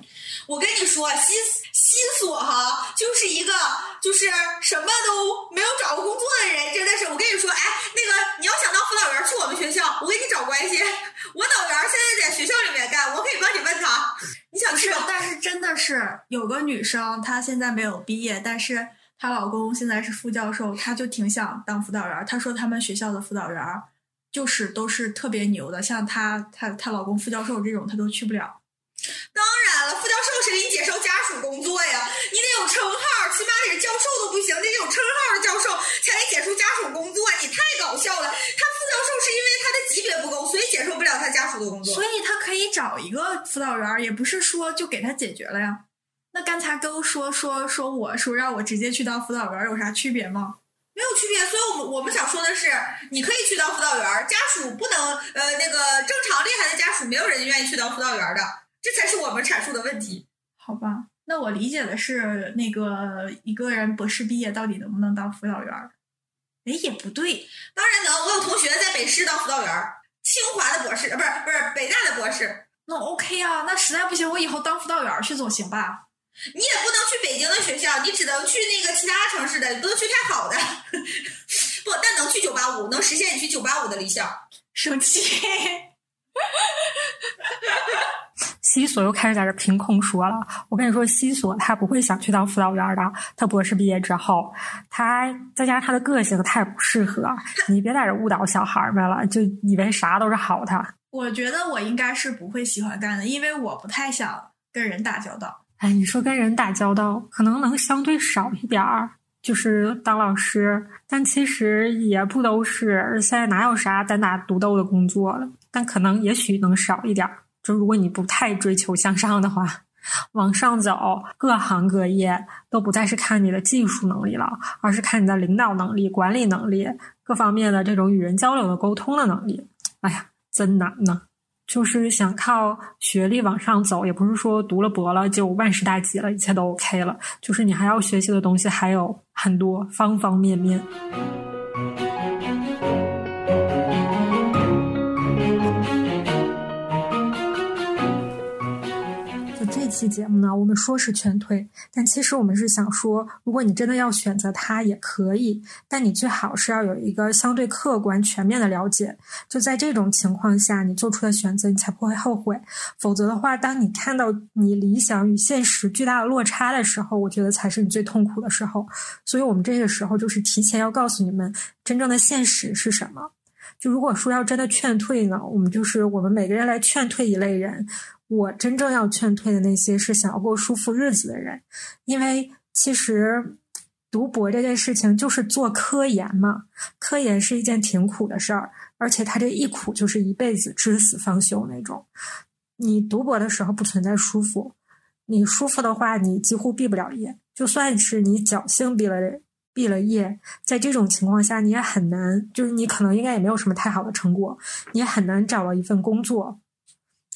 我跟你说，西西索哈就是一个就是什么都没有找过工作的人，真的是。我跟你说，哎，那个你要想当辅导员，去我们学校，我给你找关系。我导员现在在学校里面干，我可以帮你问他。你想去？但是真的是有个女生，她现在没有毕业，但是她老公现在是副教授，她就挺想当辅导员。她说他们学校的辅导员。就是都是特别牛的，像她、她、她老公副教授这种，她都去不了。当然了，副教授是给你介绍家属工作呀，你得有称号，起码得是教授都不行，得有称号的教授才能解除家属工作。你太搞笑了，他副教授是因为他的级别不够，所以接受不了他家属的工作。所以他可以找一个辅导员，也不是说就给他解决了呀。那刚才都说说说我说让我直接去当辅导员，有啥区别吗？没有区别，所以我们我们想说的是，你可以去当辅导员，家属不能呃那个正常厉害的家属，没有人愿意去当辅导员的，这才是我们阐述的问题。好吧。那我理解的是，那个一个人博士毕业到底能不能当辅导员儿？哎，也不对，当然能。我有同学在北师当辅导员儿，清华的博士，呃，不是不是北大的博士。那 OK 啊，那实在不行，我以后当辅导员儿去总行吧？你也不能去北京的学校，你只能去那个其他城市的，不能去太好的。不，但能去九八五，能实现你去九八五的理想。生气。西索又开始在这凭空说了。我跟你说，西索他不会想去当辅导员的。他博士毕业之后，他再加上他的个性，他也不适合。你别在这误导小孩们了，就以为啥都是好的。我觉得我应该是不会喜欢干的，因为我不太想跟人打交道。哎，你说跟人打交道，可能能相对少一点儿，就是当老师，但其实也不都是。现在哪有啥单打独斗的工作了？但可能也许能少一点儿。就如果你不太追求向上的话，往上走，各行各业都不再是看你的技术能力了，而是看你的领导能力、管理能力各方面的这种与人交流的沟通的能力。哎呀，真难呢！就是想靠学历往上走，也不是说读了博了就万事大吉了，一切都 OK 了。就是你还要学习的东西还有很多，方方面面。期节目呢，我们说是劝退，但其实我们是想说，如果你真的要选择它，也可以，但你最好是要有一个相对客观、全面的了解。就在这种情况下，你做出的选择，你才不会后悔。否则的话，当你看到你理想与现实巨大的落差的时候，我觉得才是你最痛苦的时候。所以，我们这个时候就是提前要告诉你们，真正的现实是什么。就如果说要真的劝退呢，我们就是我们每个人来劝退一类人。我真正要劝退的那些是想要过舒服日子的人，因为其实读博这件事情就是做科研嘛，科研是一件挺苦的事儿，而且他这一苦就是一辈子至死方休那种。你读博的时候不存在舒服，你舒服的话，你几乎毕不了业。就算是你侥幸毕了毕了业，在这种情况下，你也很难，就是你可能应该也没有什么太好的成果，你也很难找到一份工作。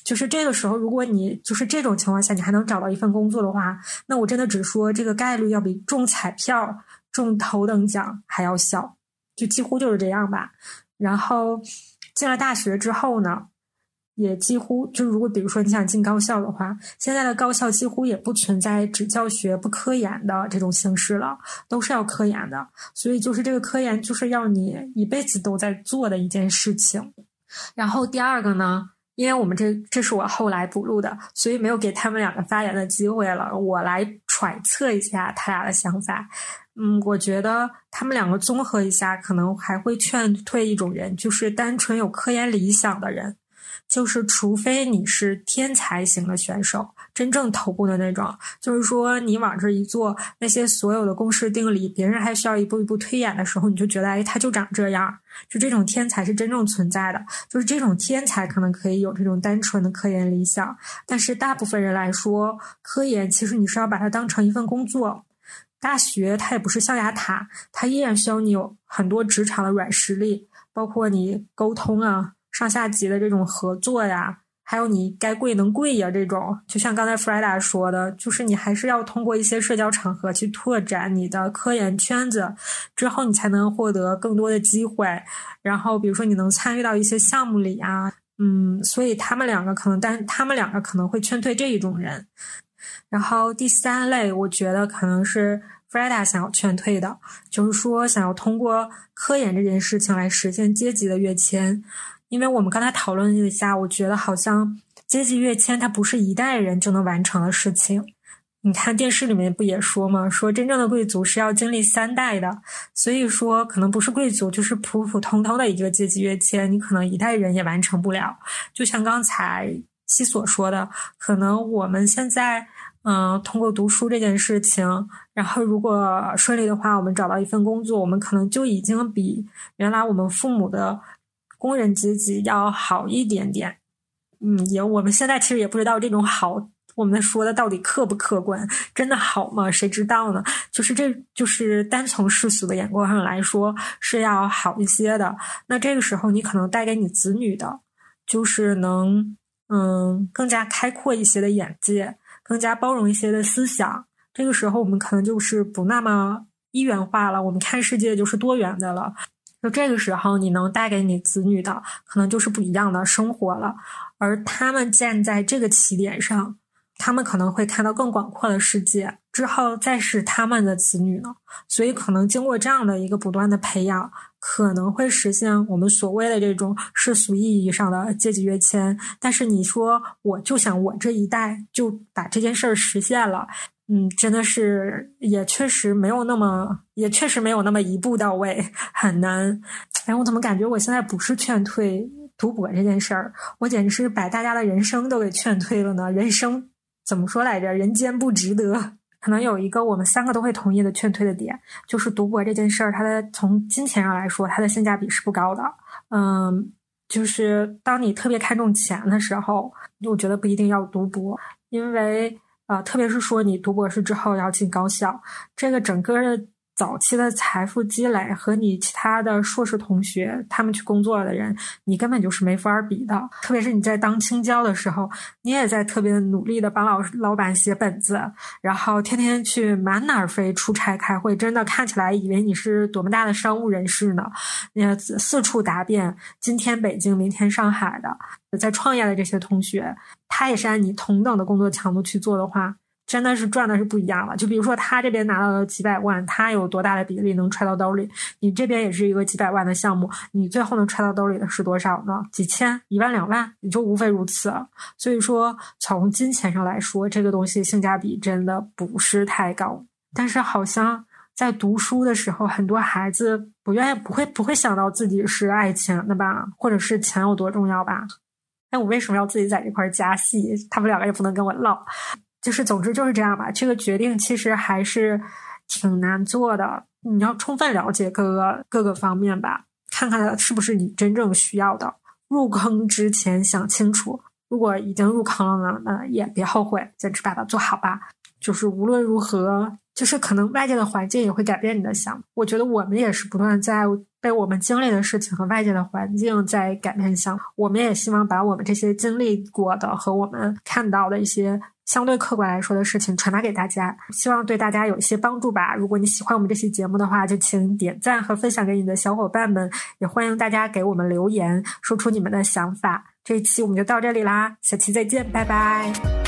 就是这个时候，如果你就是这种情况下，你还能找到一份工作的话，那我真的只说这个概率要比中彩票中头等奖还要小，就几乎就是这样吧。然后进了大学之后呢，也几乎就如果比如说你想进高校的话，现在的高校几乎也不存在只教学不科研的这种形式了，都是要科研的。所以就是这个科研就是要你一辈子都在做的一件事情。然后第二个呢？因为我们这这是我后来补录的，所以没有给他们两个发言的机会了。我来揣测一下他俩的想法。嗯，我觉得他们两个综合一下，可能还会劝退一种人，就是单纯有科研理想的人。就是除非你是天才型的选手，真正头部的那种，就是说你往这一坐，那些所有的公式定理，别人还需要一步一步推演的时候，你就觉得哎，他就长这样。就这种天才是真正存在的，就是这种天才可能可以有这种单纯的科研理想，但是大部分人来说，科研其实你是要把它当成一份工作。大学它也不是象牙塔，它依然需要你有很多职场的软实力，包括你沟通啊。上下级的这种合作呀，还有你该跪能跪呀，这种就像刚才弗莱达说的，就是你还是要通过一些社交场合去拓展你的科研圈子，之后你才能获得更多的机会。然后比如说你能参与到一些项目里啊，嗯，所以他们两个可能，但他们两个可能会劝退这一种人。然后第三类，我觉得可能是弗莱达想要劝退的，就是说想要通过科研这件事情来实现阶级的跃迁。因为我们刚才讨论了一下，我觉得好像阶级跃迁它不是一代人就能完成的事情。你看电视里面不也说吗？说真正的贵族是要经历三代的，所以说可能不是贵族，就是普普通通的一个阶级跃迁，你可能一代人也完成不了。就像刚才西所说的，可能我们现在嗯通过读书这件事情，然后如果顺利的话，我们找到一份工作，我们可能就已经比原来我们父母的。工人阶级要好一点点，嗯，也我们现在其实也不知道这种好，我们说的到底客不客观，真的好吗？谁知道呢？就是这就是单从世俗的眼光上来说是要好一些的。那这个时候你可能带给你子女的，就是能嗯更加开阔一些的眼界，更加包容一些的思想。这个时候，我们可能就是不那么一元化了，我们看世界就是多元的了。就这个时候，你能带给你子女的，可能就是不一样的生活了。而他们站在这个起点上，他们可能会看到更广阔的世界。之后再是他们的子女呢，所以可能经过这样的一个不断的培养，可能会实现我们所谓的这种世俗意义上的阶级跃迁。但是你说，我就想我这一代就把这件事儿实现了，嗯，真的是也确实没有那么，也确实没有那么一步到位，很难。哎，我怎么感觉我现在不是劝退读博这件事儿，我简直是把大家的人生都给劝退了呢？人生怎么说来着？人间不值得。可能有一个我们三个都会同意的劝退的点，就是读博这件事儿，它的从金钱上来说，它的性价比是不高的。嗯，就是当你特别看重钱的时候，我觉得不一定要读博，因为啊，特别是说你读博士之后要进高校，这个整个的。早期的财富积累和你其他的硕士同学，他们去工作的人，你根本就是没法比的。特别是你在当青椒的时候，你也在特别努力的帮老老板写本子，然后天天去满哪飞出差开会，真的看起来以为你是多么大的商务人士呢。你四处答辩，今天北京，明天上海的，在创业的这些同学，他也是按你同等的工作强度去做的话。真的是赚的是不一样了。就比如说，他这边拿到了几百万，他有多大的比例能揣到兜里？你这边也是一个几百万的项目，你最后能揣到兜里的是多少呢？几千、一万、两万，也就无非如此。所以说，从金钱上来说，这个东西性价比真的不是太高。但是，好像在读书的时候，很多孩子不愿意、不会、不会想到自己是爱钱的吧，或者是钱有多重要吧？那我为什么要自己在这块加戏？他们两个也不能跟我唠。就是，总之就是这样吧。这个决定其实还是挺难做的。你要充分了解各个各个方面吧，看看是不是你真正需要的。入坑之前想清楚，如果已经入坑了呢，那也别后悔，坚持把它做好吧。就是无论如何，就是可能外界的环境也会改变你的想。我觉得我们也是不断在被我们经历的事情和外界的环境在改变想。我们也希望把我们这些经历过的和我们看到的一些。相对客观来说的事情传达给大家，希望对大家有一些帮助吧。如果你喜欢我们这期节目的话，就请点赞和分享给你的小伙伴们，也欢迎大家给我们留言，说出你们的想法。这一期我们就到这里啦，下期再见，拜拜。